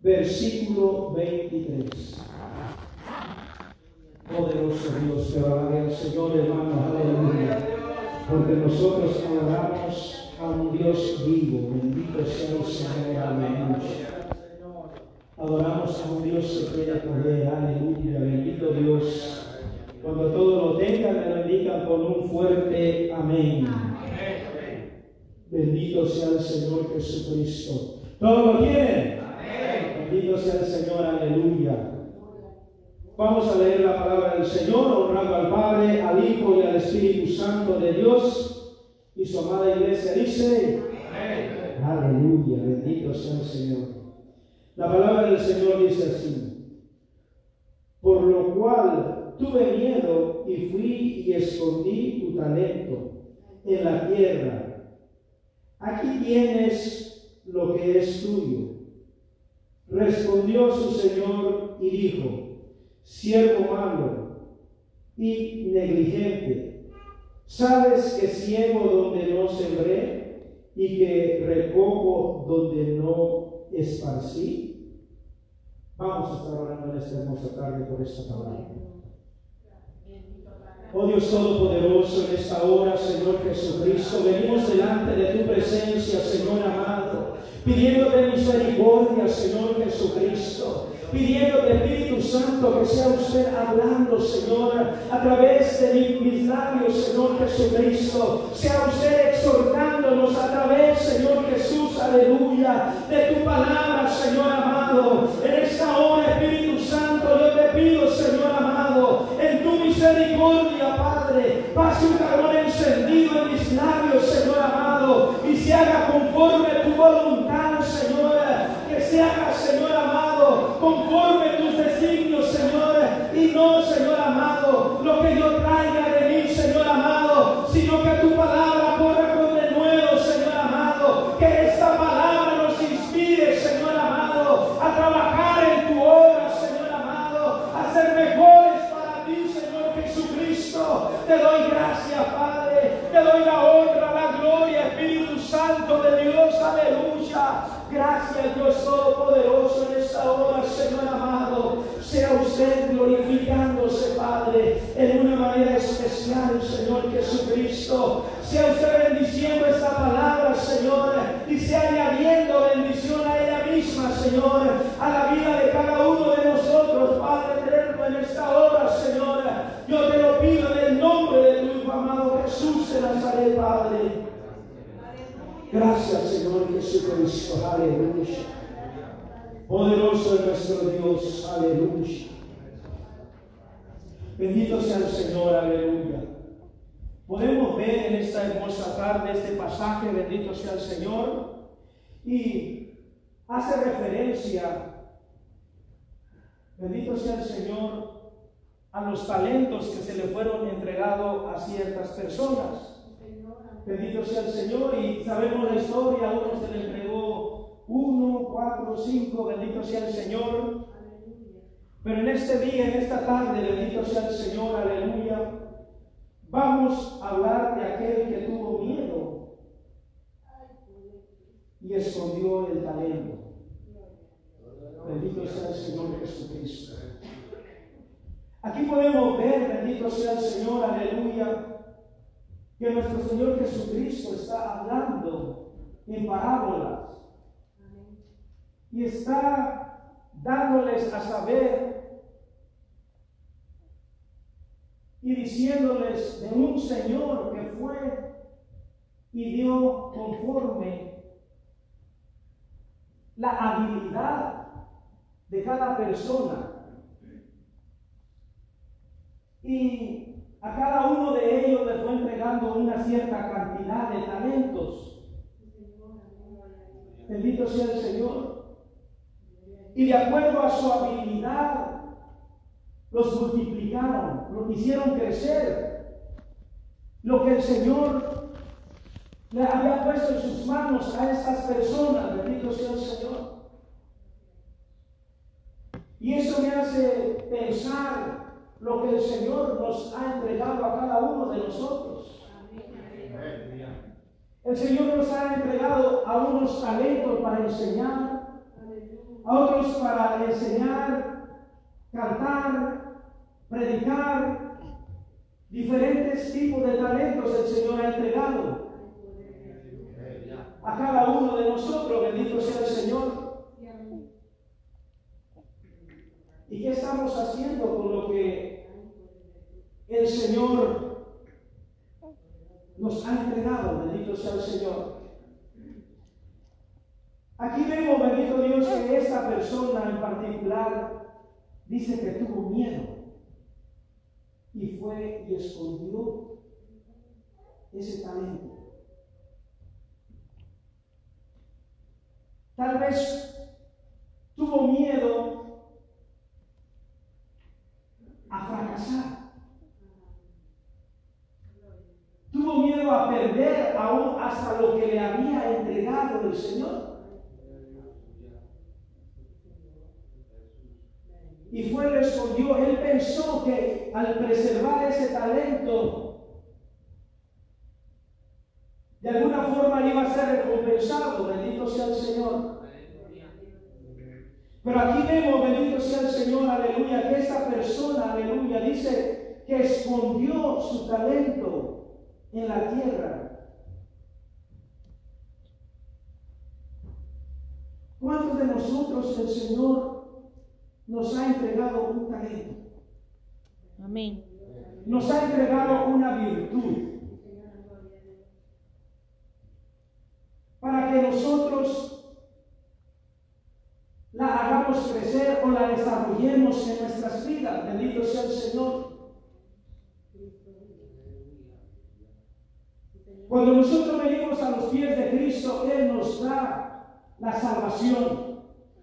versículo 23. Poderoso Dios, que alabe al Señor, hermano, aleluya. Porque nosotros adoramos a un Dios vivo, bendito sea el Señor, aleluya. Adoramos a un Dios que tiene poder, aleluya, bendito Dios. Cuando todo lo tengan, me bendigan con un fuerte amén. Bendito sea el Señor Jesucristo. ¿Todos lo tienen? Bendito sea el Señor, aleluya. Vamos a leer la palabra del Señor, honrando al Padre, al Hijo y al Espíritu Santo de Dios. Y su amada iglesia dice, aleluya, bendito sea el Señor. La palabra del Señor dice así, por lo cual tuve miedo y fui y escondí tu talento en la tierra. Aquí tienes lo que es tuyo. Respondió su Señor y dijo, siervo malo y negligente, ¿sabes que ciego donde no sembré y que recojo donde no esparcí? Vamos a estar orando en esta hermosa tarde por esta palabra. Oh Dios Todopoderoso, en esta hora, Señor Jesucristo, venimos delante de tu presencia, Señor amado, pidiéndote misericordia, Señor Jesucristo pidiéndote, Espíritu Santo, que sea usted hablando, Señor, a través de mis labios, Señor Jesucristo. Sea usted exhortándonos a través, Señor Jesús, aleluya, de tu palabra, Señor amado. En esta hora, Espíritu Santo, yo te pido, Señor amado, en tu misericordia, Padre, pase un carbón encendido en mis labios, Señor amado, y se haga conforme tu voluntad, haga, Señor amado, conforme tus designios, Señor, y no, Señor amado, lo que yo glorificándose, Padre, en una manera especial, Señor Jesucristo. Sea usted bendiciendo esta palabra, Señor, y sea añadiendo bendición a ella misma, Señor, a la vida de cada uno de nosotros, Padre eterno, en esta hora, Señor. Yo te lo pido en el nombre de tu Hijo amado Jesús de Nazaret, Padre. Gracias, Señor Jesucristo. Aleluya. Poderoso es nuestro Dios. Aleluya. Bendito sea el Señor. Aleluya. Podemos ver en esta hermosa tarde este pasaje, bendito sea el Señor, y hace referencia, bendito sea el Señor, a los talentos que se le fueron entregados a ciertas personas. Bendito sea el Señor y sabemos la historia, a uno se le entregó uno, cuatro, cinco, bendito sea el Señor. Pero en este día, en esta tarde, bendito sea el Señor, aleluya, vamos a hablar de aquel que tuvo miedo y escondió el talento. Bendito sea el Señor Jesucristo. Aquí podemos ver, bendito sea el Señor, aleluya, que nuestro Señor Jesucristo está hablando en parábolas y está dándoles a saber y diciéndoles de un Señor que fue y dio conforme la habilidad de cada persona. Y a cada uno de ellos le fue entregando una cierta cantidad de talentos. Bendito sea el Señor. Y de acuerdo a su habilidad, los multiplicaron, los hicieron crecer. Lo que el Señor le había puesto en sus manos a estas personas, bendito sea el Señor. Y eso me hace pensar lo que el Señor nos ha entregado a cada uno de nosotros. El Señor nos ha entregado a unos talentos para enseñar, a otros para enseñar, cantar, predicar, diferentes tipos de talentos el Señor ha entregado a cada uno de nosotros, bendito sea el Señor. ¿Y qué estamos haciendo con lo que el Señor nos ha entregado? Bendito sea el Señor. Aquí vemos, bendito Dios, que esta persona en particular dice que tuvo miedo y fue y escondió ese talento. Tal vez tuvo miedo a fracasar. Tuvo miedo a perder aún hasta lo que le había entregado el Señor. Y fue le escondió. Él pensó que al preservar ese talento, de alguna forma iba a ser recompensado. Bendito sea el Señor. Pero aquí vemos, bendito sea el Señor, aleluya, que esta persona, aleluya, dice que escondió su talento en la tierra. ¿Cuántos de nosotros el Señor nos ha entregado un talento. Amén. Nos ha entregado una virtud. Para que nosotros la hagamos crecer o la desarrollemos en nuestras vidas. Bendito sea el Señor. Cuando nosotros venimos a los pies de Cristo, Él nos da la salvación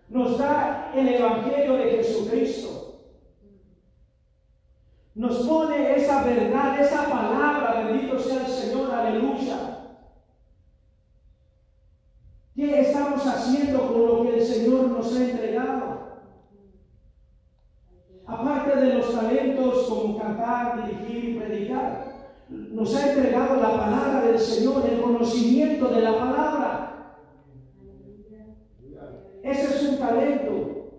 nos da el Evangelio de Jesucristo. Nos pone esa verdad, esa palabra, bendito sea el Señor, aleluya. ¿Qué estamos haciendo con lo que el Señor nos ha entregado? Aparte de los talentos como cantar, dirigir y predicar, nos ha entregado la palabra del Señor, el conocimiento de la palabra. Ese es un talento.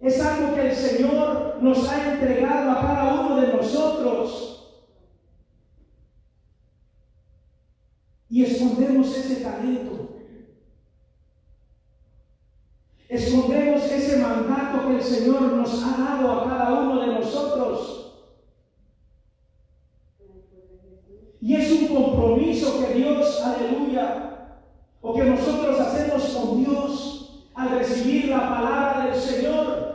Es algo que el Señor nos ha entregado a cada uno de nosotros. Y escondemos ese talento. Escondemos ese mandato que el Señor nos ha dado a cada uno de nosotros. Y es un compromiso que Dios, aleluya, o que nosotros hacemos con Dios al recibir la palabra del Señor.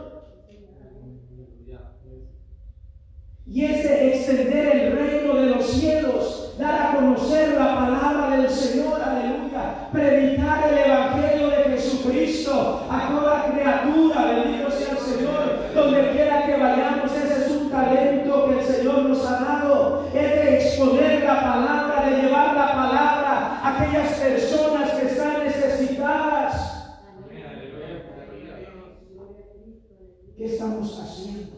Y es de extender el reino de los cielos, dar a conocer la palabra del Señor, aleluya, predicar el Evangelio de Jesucristo a toda criatura, bendito sea el Señor, donde quiera que vayamos, ese es un talento que el Señor nos ha dado, es de exponer la palabra, de llevar la palabra a aquellas personas que están necesitadas. ¿Qué estamos haciendo?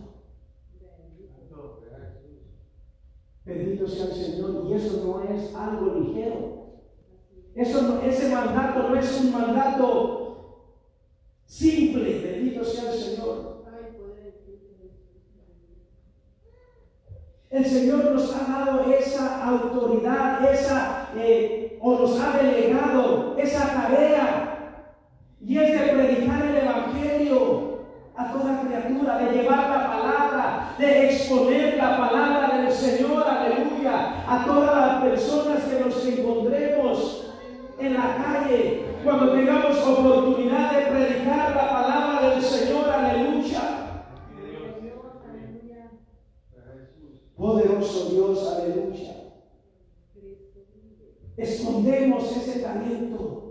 Bendito sea el Señor. Y eso no es algo ligero. Eso ese mandato no es un mandato simple. Bendito sea el Señor. El Señor nos ha dado esa autoridad, esa, eh, o nos ha delegado esa tarea, y es de predicar el Evangelio a toda criatura, de llevar la palabra, de exponer la palabra del Señor, aleluya, a todas las personas que nos encontremos en la calle, cuando tengamos oportunidad de predicar la palabra del Señor, aleluya. Poderoso Dios, aleluya. Escondemos ese talento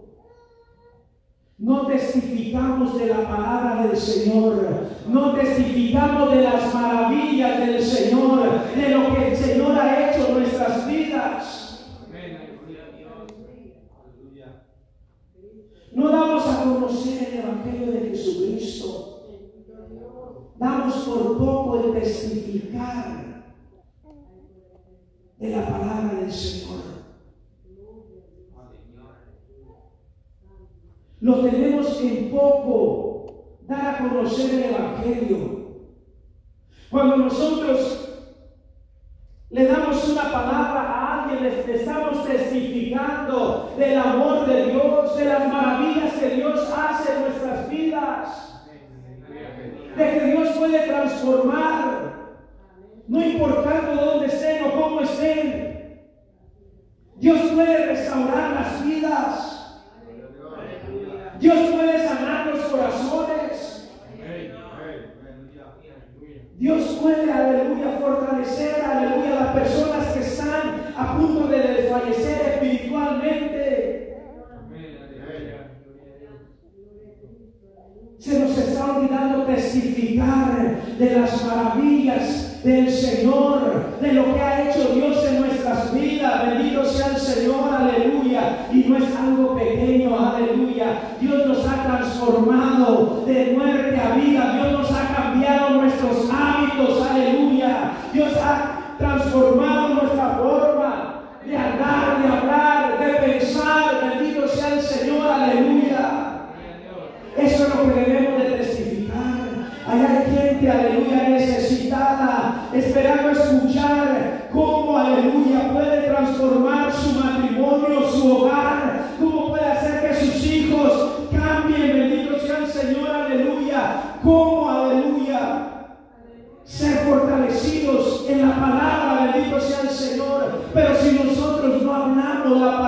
no testificamos de la palabra del Señor. No testificamos de las maravillas del Señor, de lo que el Señor ha hecho en nuestras vidas. No damos a conocer el Evangelio de Jesucristo. Damos por poco el testificar de la palabra del Señor. Lo tenemos en poco dar a conocer el Evangelio. Cuando nosotros le damos una palabra a alguien, le estamos testificando del amor de Dios, de las maravillas que Dios hace en nuestras vidas, de que Dios puede transformar, no importando dónde estén o cómo estén. Dios puede restaurar las vidas. Dios puede sanar los corazones. Dios puede, aleluya, fortalecer, aleluya, a las personas que están a punto de desfallecer espiritualmente. Se nos está olvidando testificar de las maravillas del Señor, Dios nos ha transformado de muerte a vida. Dios nos ha cambiado nuestros hábitos, aleluya. Dios ha transformado Allah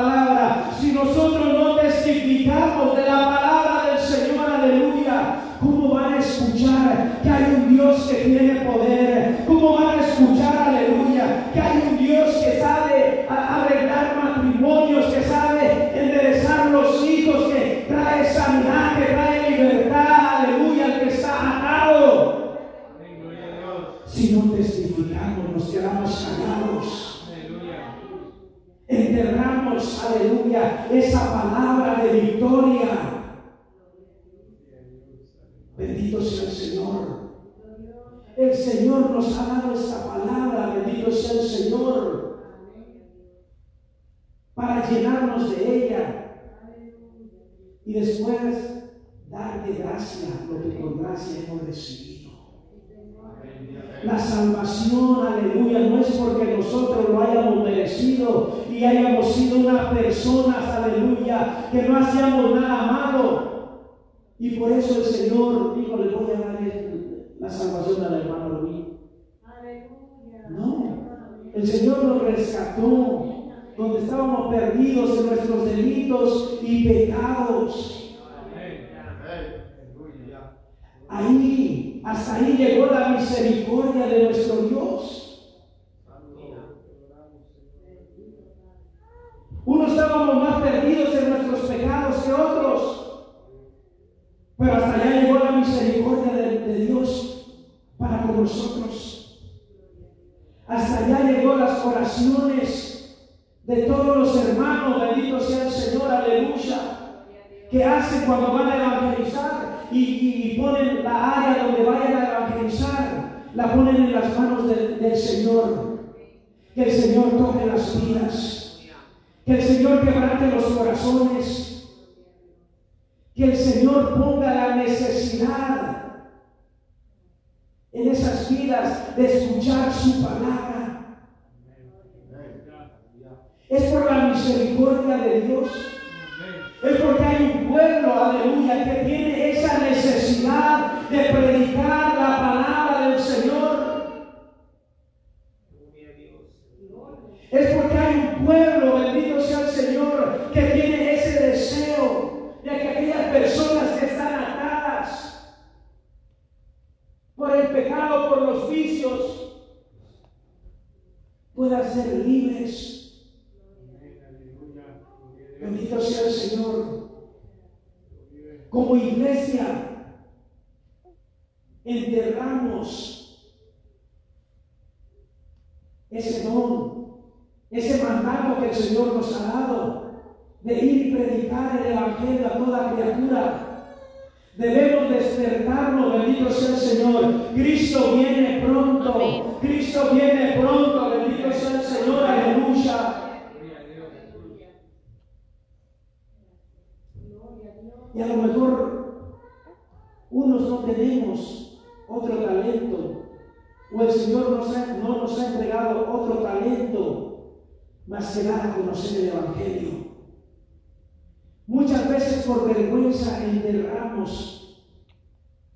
No, el Señor nos rescató donde estábamos perdidos en nuestros delitos y pecados. Ahí, hasta ahí llegó la misericordia de nuestro Dios. Unos estábamos más perdidos en nuestros pecados que otros, pero hasta allá llegó la misericordia de, de Dios para con nosotros. Hasta allá llegó las oraciones de todos los hermanos, bendito sea el Señor, aleluya, que hacen cuando van a evangelizar y, ponen la área donde vayan a evangelizar, la ponen en las manos de, del Señor. Que el Señor toque las vidas, que el Señor quebrante los corazones, que el Señor ponga la necesidad en esas vidas de escuchar su palabra. Es por la misericordia de Dios. Es porque hay un pueblo, aleluya, que tiene esa necesidad de predicar la palabra del Señor. Es porque hay un pueblo, bendito sea el Señor, que tiene ese deseo de que aquellas personas que están atadas por el pecado, por los vicios, puedan ser libres. Bendito sea el Señor. Como iglesia, enterramos ese don, ese mandato que el Señor nos ha dado de ir y predicar el Evangelio a toda criatura. Debemos despertarnos, bendito sea el Señor. Cristo viene pronto. Amén. Cristo viene pronto, bendito sea el Señor. Aleluya. Y a lo mejor unos no tenemos otro talento, o el Señor no nos ha entregado otro talento más que dar a conocer el Evangelio. Muchas veces por vergüenza enterramos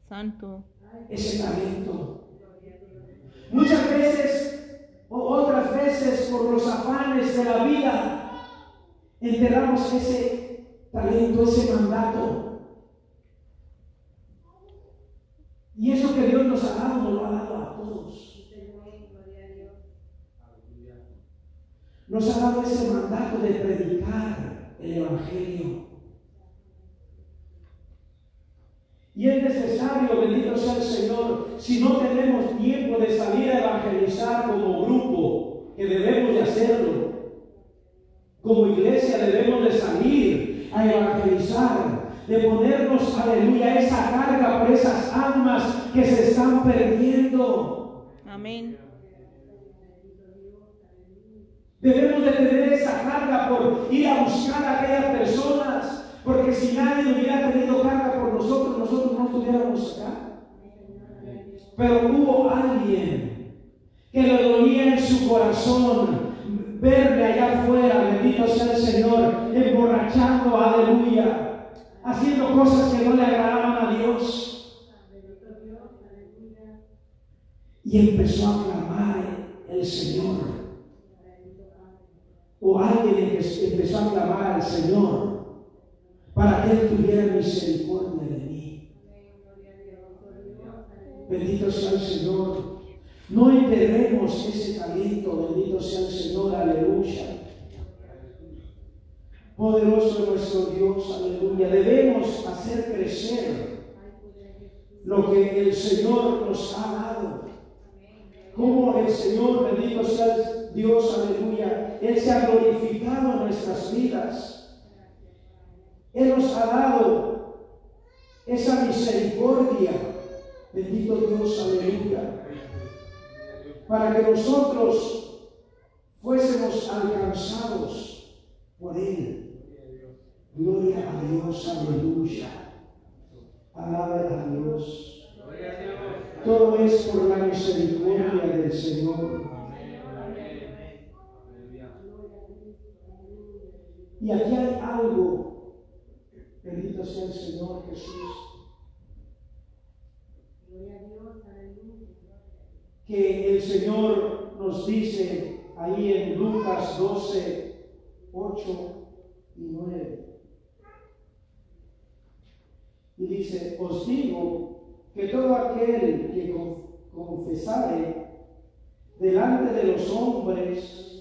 Santo. ese talento. Muchas veces o otras veces por los afanes de la vida enterramos ese talento, ese mandato. Y eso que Dios nos ha dado, nos lo ha dado a todos. Nos ha dado ese mandato de predicar el Evangelio. Y es necesario, bendito sea el Señor, si no tenemos tiempo de salir a evangelizar como grupo, que debemos de hacerlo. Como iglesia debemos de salir a evangelizar, de ponernos, aleluya, esa carga por esas almas que se están perdiendo. Amén. Debemos de tener esa carga por ir a buscar a aquellas personas, porque si nadie hubiera tenido carga por nosotros, nosotros no estuviéramos acá. Pero hubo alguien que le dolía en su corazón verme allá afuera, bendito sea el Señor, emborrachando, aleluya, haciendo cosas que no le agradaban a Dios. Y empezó a clamar el Señor. O alguien empezó a clamar al Señor para que Él tuviera misericordia de mí. Bendito sea el Señor. No enterremos ese talento, bendito sea el Señor, aleluya. Poderoso nuestro Dios, aleluya. Debemos hacer crecer lo que el Señor nos ha dado. Como el Señor, bendito sea Dios, aleluya, Él se ha glorificado en nuestras vidas. Él nos ha dado esa misericordia. Bendito Dios, aleluya. Para que nosotros fuésemos alcanzados por Él. Gloria a Dios, aleluya. Alabe a Dios. Todo es por la misericordia del Señor. Y aquí hay algo, bendito sea el Señor Jesús, que el Señor nos dice ahí en Lucas 12, 8 y 9. Y dice, os digo que todo aquel que confesare delante de los hombres,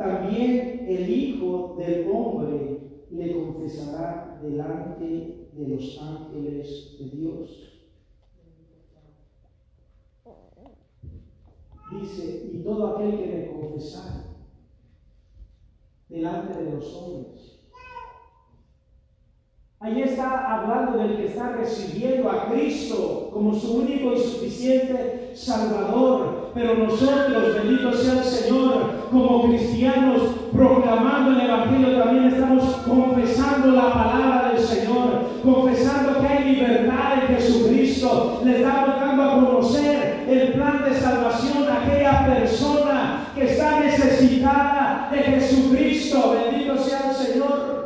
también el Hijo del Hombre le confesará delante de los ángeles de Dios. Dice, y todo aquel que me confesare delante de los hombres. Ahí está hablando del que está recibiendo a Cristo como su único y suficiente Salvador. Pero nosotros, bendito sea el Señor, como cristianos, proclamando el Evangelio, también estamos confesando la palabra del Señor, confesando que hay libertad en Jesucristo. Le estamos dando a conocer el plan de salvación a aquella persona que está necesitada de Jesucristo. Bendito sea el Señor.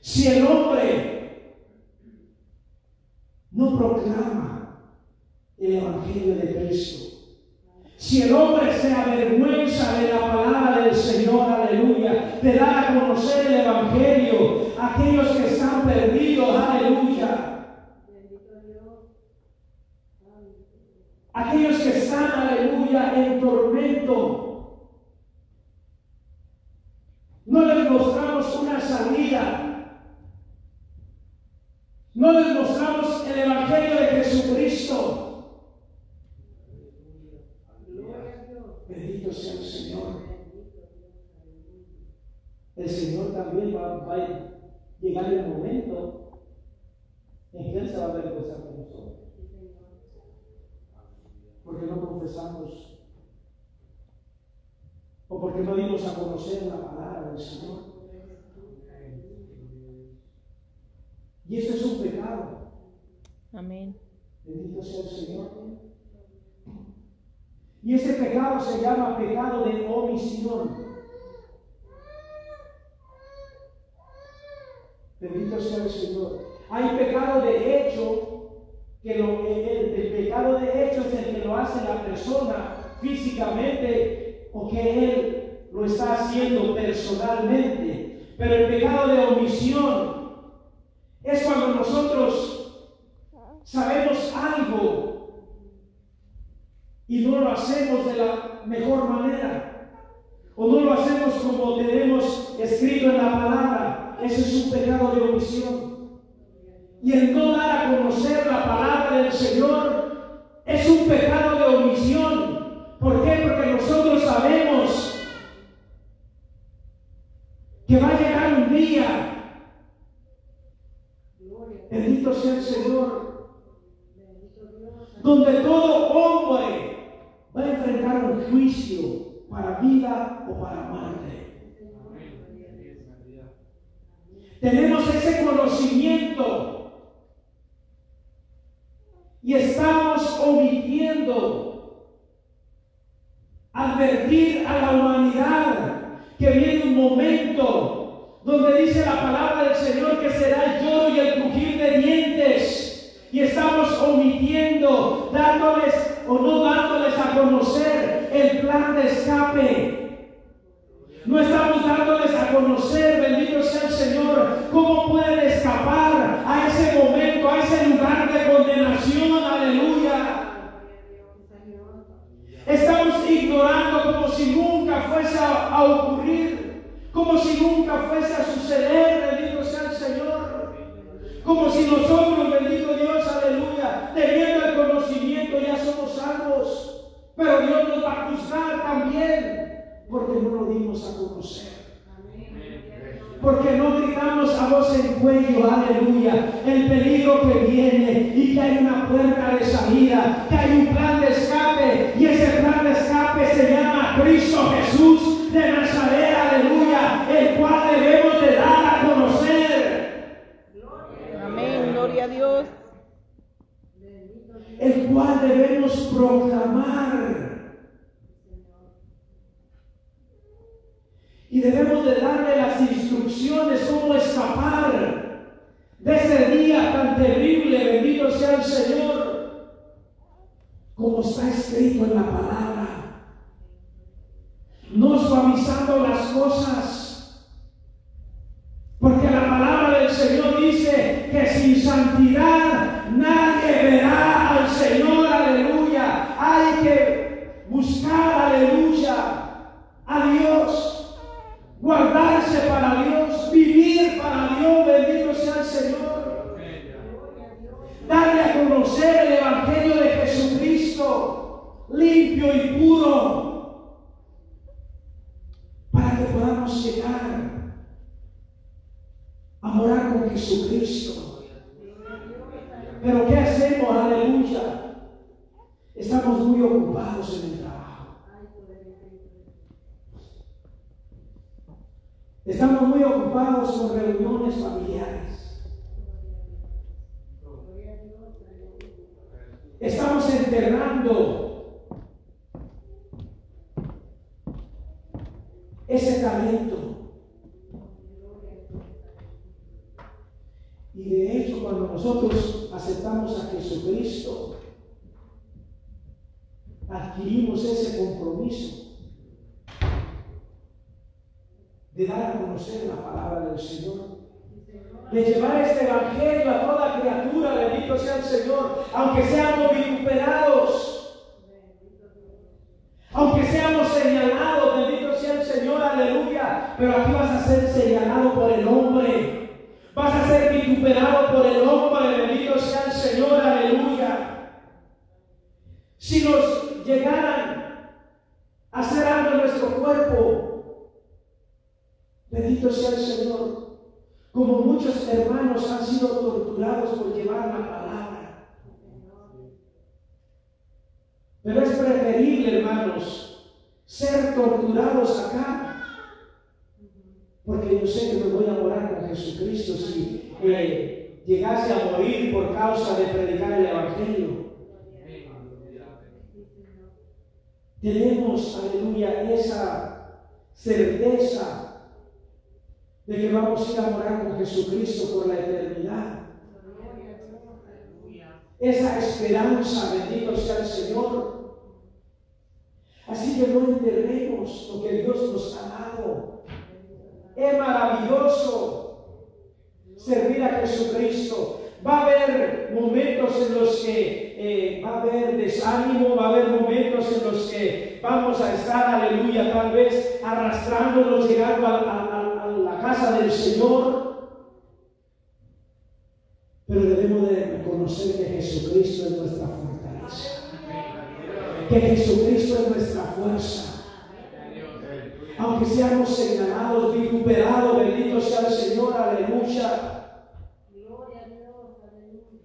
Si el hombre no proclama el Evangelio de Cristo, si el hombre se avergüenza de la palabra del Señor, aleluya, de dar a conocer el Evangelio a aquellos que están perdidos, aleluya. Aquellos que están, aleluya, en tormento. No les mostramos una salida. No les mostramos el Evangelio de Jesucristo. Bendito sea el Señor. El Señor también va, va, a llegar el momento en que Él se va a avergonzar de nosotros. Porque no confesamos o porque no dimos a conocer la palabra del Señor. Y esto es un pecado. Amén. Bendito sea el Señor. Y ese pecado se llama pecado de omisión. Bendito sea el Señor. Hay pecado de hecho, que lo, el, el pecado de hecho es el que lo hace la persona físicamente o que él lo está haciendo personalmente. Pero el pecado de omisión es cuando nosotros sabemos algo y no lo hacemos de la mejor manera. O no lo hacemos como tenemos escrito en la palabra. Ese es un pecado de omisión. Y el no dar a conocer la palabra del Señor es un pecado de omisión. ¿Por qué? Porque nosotros sabemos que va a llegar un día, bendito sea el Señor, donde todo hombre va a enfrentar un juicio para vida o para muerte. Tenemos ese conocimiento y estamos omitiendo advertir a la humanidad que viene un momento donde dice la palabra del Señor que será el lloro y el crujir de dientes. Y estamos omitiendo, dándoles o no dándoles a conocer el plan de escape. No estamos dándoles a conocer, bendito sea el Señor, cómo pueden escapar a ese momento, a ese lugar de condenación. Aleluya. Estamos ignorando como si nunca fuese a, ocurrir, como si nunca fuese a suceder, bendito sea el Señor. Como si nosotros, bendito Dios, aleluya, teniendo el conocimiento ya somos salvos. Pero Dios nos va a juzgar también, porque no lo dimos a conocer. Porque no gritamos a voz en cuello, aleluya, el peligro que viene y que hay una puerta de salida, que hay un plan de escape y ese plan de escape se llama Cristo Jesús de Nazaret, aleluya, el cual debemos de dar a conocer. Amén, gloria a Dios. El cual debemos proclamar. Y debemos de darle las instrucciones cómo escapar de ese día tan terrible, bendito sea el Señor, como está escrito en la palabra. No suavizando las cosas, porque la palabra del Señor dice que sin santidad nadie verá al Señor, aleluya. Hay que buscar, aleluya, a Dios guardarse para Dios, vivir para Dios, bendito sea el Señor. Darle a conocer el Evangelio de Jesucristo, limpio y puro, para que podamos llegar a morar con Jesucristo. Pero ¿qué hacemos? Aleluya. Estamos muy ocupados en el trabajo. Estamos muy ocupados con reuniones familiares. Estamos enterrando ese talento. Y de hecho, cuando nosotros aceptamos a Jesucristo, adquirimos ese compromiso de dar a conocer la palabra del Señor. De llevar este evangelio a toda criatura, bendito sea el Señor, aunque seamos vituperados, seamos señalados, bendito sea el Señor, aleluya. Pero aquí vas a ser señalado por el hombre, vas a ser vituperado por el hombre, bendito sea el Señor, aleluya. Si nos llegaran a hacer algo en nuestro cuerpo, Bendito sea el Señor. Como muchos hermanos han sido torturados por llevar la palabra. Pero es preferible, hermanos, ser torturados acá. Porque yo sé que me voy a morar con Jesucristo si, eh, llegase a morir por causa de predicar el Evangelio. Tenemos, aleluya, esa certeza de que vamos a ir a morar con Jesucristo por la eternidad. Esa esperanza, bendito sea el Señor. Así que no enterremos lo que Dios nos ha dado. Es maravilloso servir a Jesucristo. Va a haber momentos en los que eh, va a haber desánimo, va a haber momentos en los que vamos a estar, aleluya, tal vez arrastrándonos, llegando a, a la casa del Señor. Pero debemos de reconocer que Jesucristo es nuestra fortaleza. Que Jesucristo es nuestra fuerza. Aunque seamos señalados, vituperados, bendito sea el Señor, aleluya.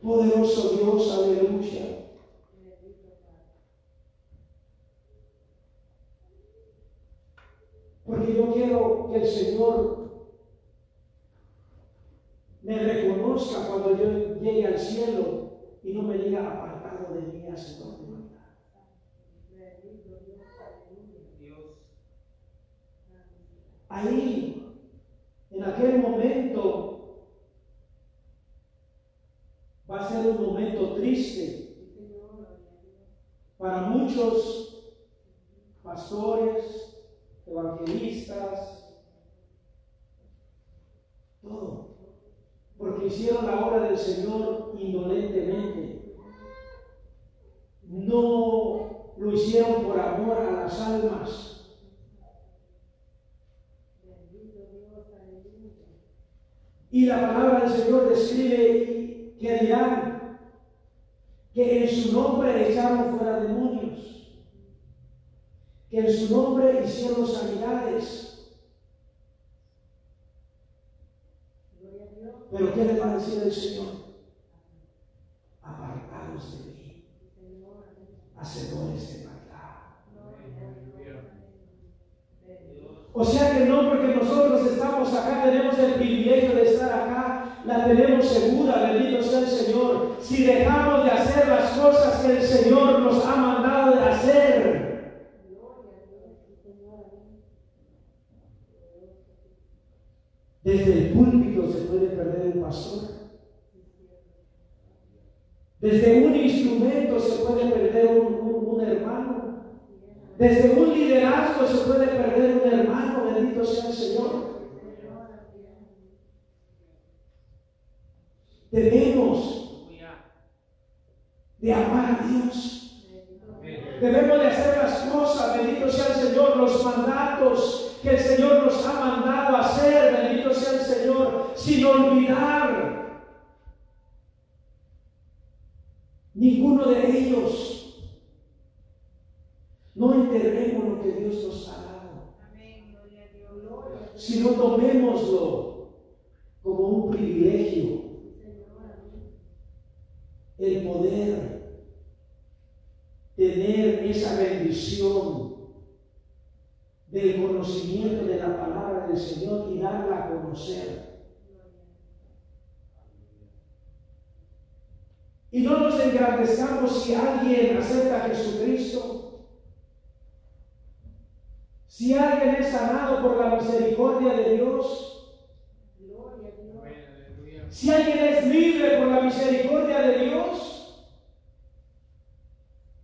Poderoso Dios, aleluya. Porque yo quiero que el Señor me reconozca cuando yo llegue al cielo y no me diga apartado de mí, Señor de maldad. Ahí, en aquel momento, va a ser un momento triste para muchos pastores, evangelistas, todo porque hicieron la obra del Señor indolentemente. No lo hicieron por amor a las almas. Y la palabra del Señor describe que dirán que en su nombre echaron fuera demonios, que en su nombre hicieron sanidades Pero ¿qué le va a decir el Señor? Apartados de mí, hacedores de maldad. O sea que no porque nosotros estamos acá, tenemos el privilegio de estar acá, la tenemos segura, bendito sea el Señor. Si dejamos de hacer las cosas que el Señor nos ha mandado de hacer, Desde el púlpito se puede perder un pastor. Desde un instrumento se puede perder un, hermano. Desde un liderazgo se puede perder un hermano. Bendito sea el Señor. Debemos de amar a Dios. Debemos de hacer las cosas, bendito sea el Señor, los mandatos que el Señor nos ha mandado a hacer, bendito sea el Señor, sin olvidar ninguno de ellos. No enterremos lo que Dios nos ha dado, sino tomémoslo como un privilegio, el poder tener esa bendición del conocimiento de la palabra del Señor y darla a conocer. Y no nos engrandezcamos si alguien acepta a Jesucristo, si alguien es sanado por la misericordia de Dios, si alguien es libre por la misericordia de Dios,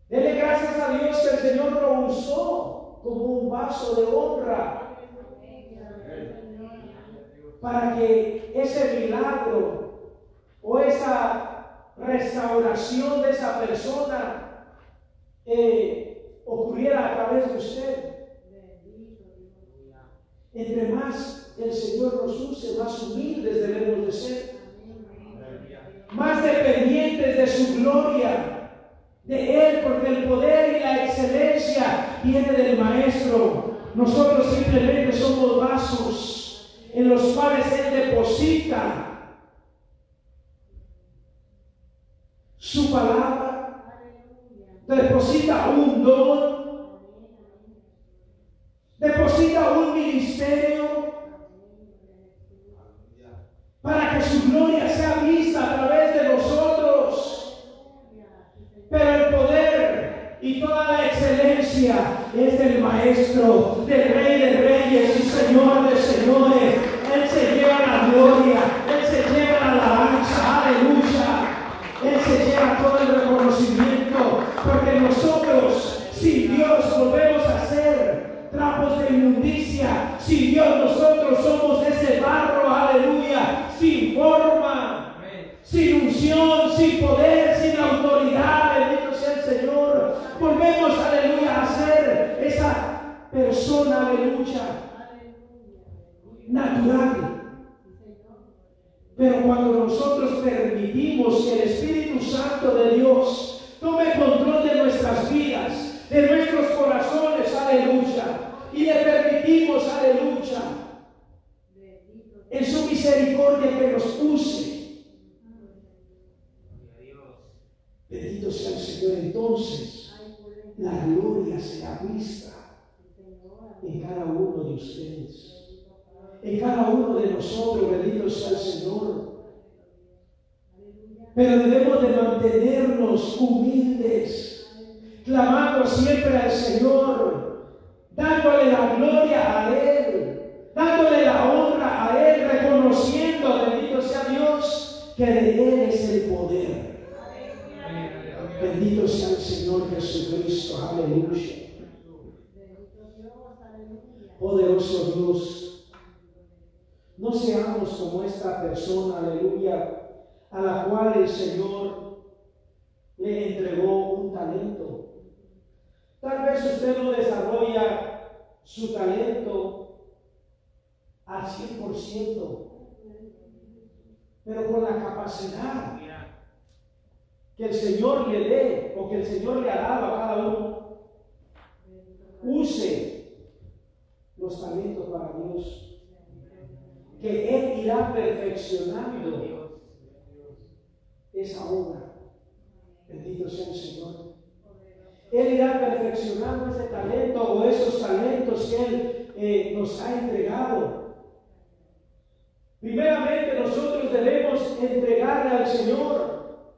dele gracias a Dios que el Señor lo usó como un vaso de honra para que ese milagro o esa restauración de esa persona eh, ocurriera a través de usted. Entre más el Señor nos use, más humildes debemos de ser, más dependientes de su gloria de Él, porque el poder y la excelencia viene del Maestro. Nosotros simplemente somos vasos en los cuales Él deposita su palabra, Deposita un don. Deposita un ministerio para que su gloria sea vista a través de nosotros. Pero el poder y toda la excelencia es del Maestro, del Rey de Reyes y Señor de Señores. volvemos a hacer trapos de inmundicia. Si Dios nosotros somos ese barro, aleluya, sin forma, sin unción, sin poder, sin autoridad, bendito sea el Señor. Volvemos, aleluya, a ser esa persona, aleluya, natural. Pero cuando nosotros permitimos que el Espíritu Santo de Dios tome control de nuestras vidas, de en cada uno de ustedes en cada uno de nosotros, bendito sea el Señor. Pero debemos de mantenernos humildes, clamando siempre al Señor, dándole la gloria a Él, dándole la honra a Él, reconociendo, bendito sea Dios, que de Él es el poder. Bendito sea el Señor Jesucristo, aleluya. Poderoso Dios. No seamos como esta persona, aleluya, a la cual el Señor le entregó un talento. Tal vez usted no desarrolla su talento al 100%, pero con la capacidad que el Señor le dé o que el Señor le ha dado a cada uno, use los talentos para Dios que Él irá perfeccionando esa obra. Bendito sea el Señor. Él irá perfeccionando ese talento o esos talentos que Él eh, nos ha entregado. Primeramente nosotros debemos entregarle al Señor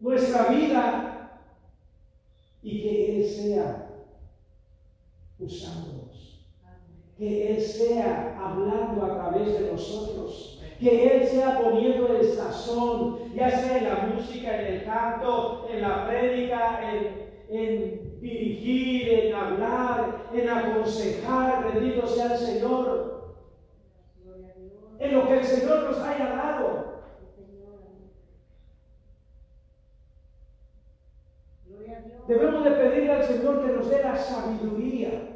nuestra vida y que Él sea usando que Él sea hablando a través de nosotros, que Él sea poniendo el sazón, ya sea en la música, en el canto, en la prédica, en, dirigir, en hablar, en aconsejar, bendito sea el Señor, en lo que el Señor nos haya dado. Debemos de pedirle al Señor que nos dé la sabiduría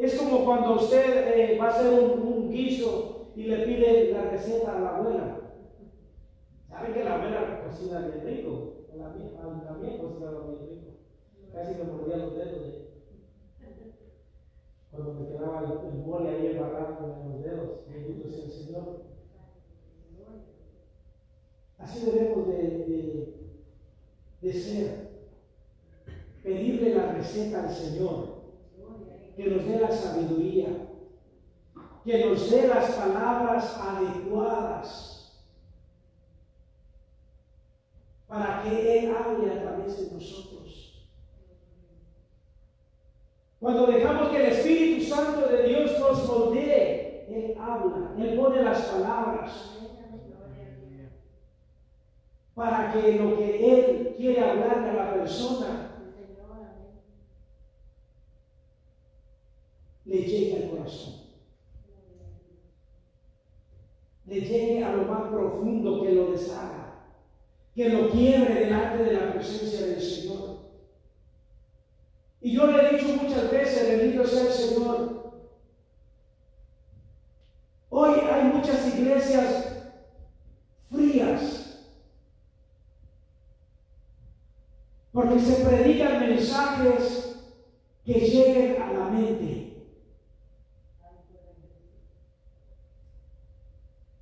es como cuando usted eh, va a hacer un, guiso y le pide la receta a la abuela. ¿Sabe que la abuela cocina bien rico? La mía también cocina bien rico. Casi me mordía los dedos de, cuando me quedaba el, mole ahí embarrado en los dedos. Bendito sea el Señor. Así debemos de, de, de ser. Pedirle la receta al Señor que nos dé la sabiduría, que nos dé las palabras adecuadas para que Él hable a través de nosotros. Cuando dejamos que el Espíritu Santo de Dios nos moldee, Él habla, Él pone las palabras para que lo que Él quiere hablar a la persona le llegue al corazón. Le llegue a lo más profundo que lo deshaga, que lo quiebre delante de la presencia del Señor. Y yo le he dicho muchas veces, bendito sea el Señor, hoy hay muchas iglesias frías, porque se predican mensajes que lleguen a la mente.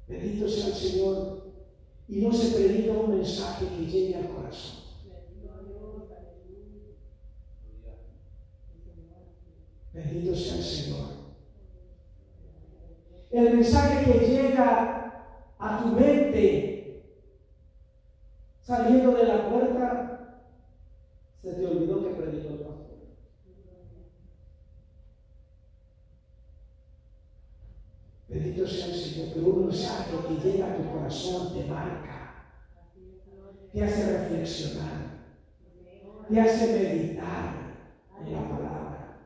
Bendito sea el Señor. Y no se predica un mensaje que llegue al corazón. Bendito sea el Señor. El mensaje que llega a tu mente saliendo de la puerta, se te olvidó que predicó Bendito sea el Señor, pero un mensaje que llega a tu corazón te marca, te hace reflexionar, te hace meditar en la palabra.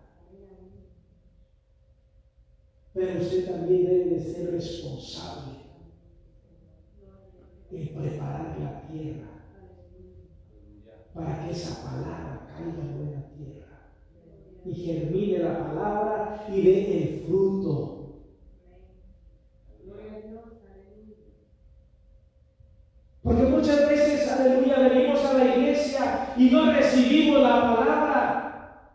Pero usted también debe de ser responsable en preparar la tierra para que esa palabra caiga en buena tierra y germine la palabra y dé el fruto. Porque muchas veces, aleluya, venimos a la iglesia y no recibimos la palabra.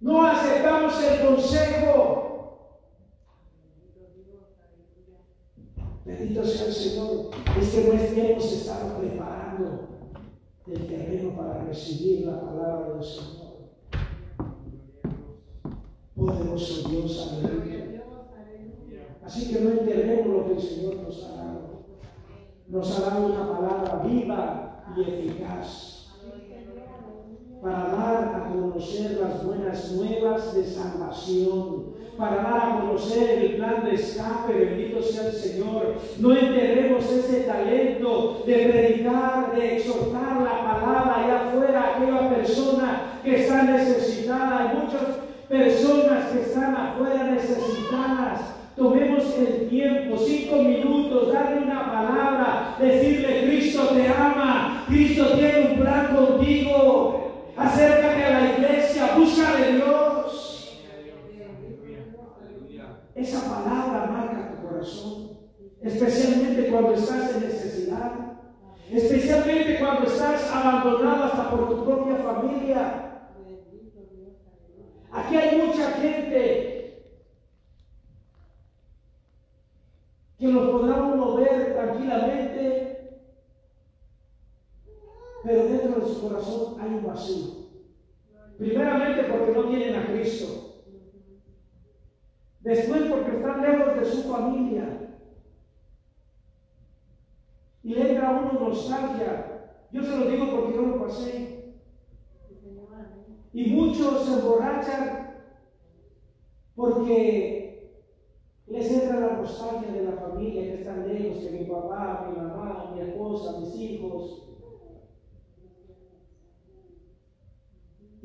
No aceptamos el consejo. Bendito sea el Señor. Es que no hemos estado preparando el terreno para recibir la palabra del Señor. Poderoso Dios, aleluya. Así que no enterremos lo que el Señor nos ha dado nos ha dado una palabra viva y eficaz para dar a conocer las buenas nuevas de salvación, para dar a conocer el plan de escape, bendito sea el Señor. No enterremos ese talento de predicar, de exhortar la palabra allá afuera aquella persona que está necesitada. Hay muchas personas que están afuera necesitadas Tomemos el tiempo, cinco minutos, darle una palabra, decirle, Cristo te ama, Cristo tiene un plan contigo. Acércate a la iglesia, busca de Dios. Esa palabra marca tu corazón, especialmente cuando estás en necesidad, especialmente cuando estás abandonado hasta por tu propia familia. Aquí hay mucha gente que los podrá uno ver tranquilamente, pero dentro su corazón hay un vacío. Primeramente porque no tienen a Cristo. Después porque están lejos de su familia. Y le entra a uno nostalgia. Yo se lo digo porque yo lo pasé. Y muchos se emborrachan porque les entra la nostalgia de la familia que están lejos, que mi papá, mi mamá, mi esposa, mis hijos.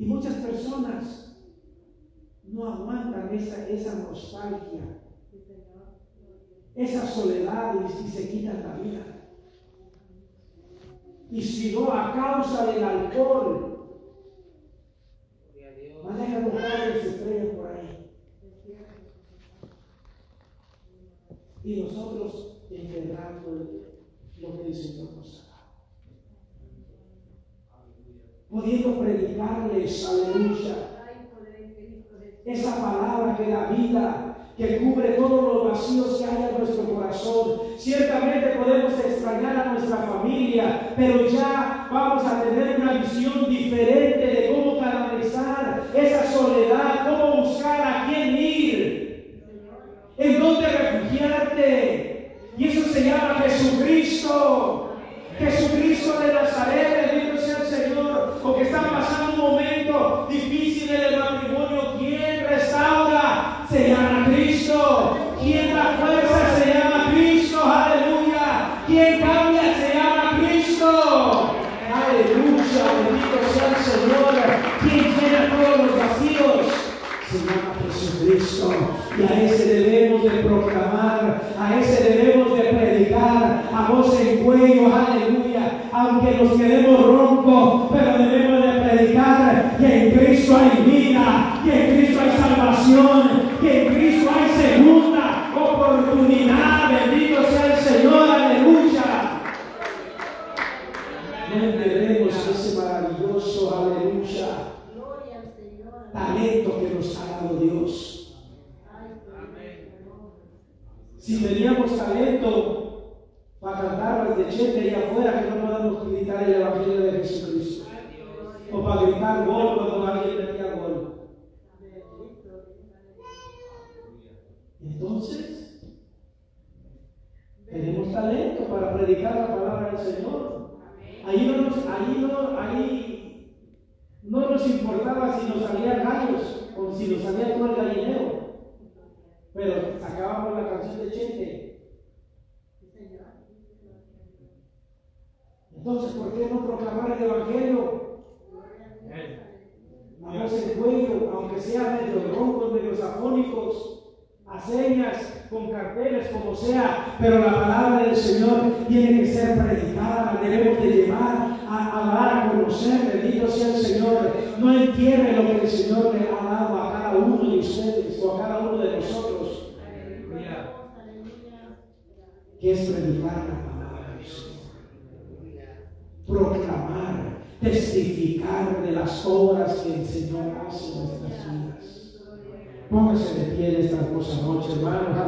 Y muchas personas no aguantan esa, esa nostalgia, esa soledad y, se quitan la vida. Y si no a causa del alcohol, van a buscar el estrellas por ahí. y nosotros enterrando lo que el Señor nos ha dado. Pudiendo predicarles, aleluya, esa palabra que da vida, que cubre todos los vacíos que hay en nuestro corazón. Ciertamente podemos extrañar a nuestra familia, pero ya vamos a tener una visión diferente de cómo canalizar esa soledad, cómo buscar a quién ir en dónde refugiarte. Y eso se llama Jesucristo. Jesucristo de Nazaret, Y a ese debemos de proclamar, a ese debemos de predicar a voz en cuello, aleluya. Aunque nos quedemos Si teníamos talento para cantar las de allá afuera, que no podamos gritar el Evangelio de Jesucristo. O para gritar gol cuando alguien metía gol. Entonces, tenemos talento para predicar la palabra del Señor. Ahí no nos, ahí no, ahí no nos importaba si nos salían gallos o si nos salía todo el gallinero. Pero acabamos la canción de Chente. Entonces, ¿por qué no proclamar el Evangelio? Voz en cuello, aunque sean medio roncos, medio afónicos, a señas, con carteles, como sea, pero la palabra del Señor tiene que ser predicada, la debemos de llevar a hablar, a conocer, bendito sea el Señor. No entierre lo que el Señor le ha dado a cada uno de ustedes o a cada uno de nosotros. Que es predicar la palabra del Señor. Proclamar, testificar de las obras que el Señor hace en nuestras vidas. Póngase de pie en esta hermosa noche, hermanos.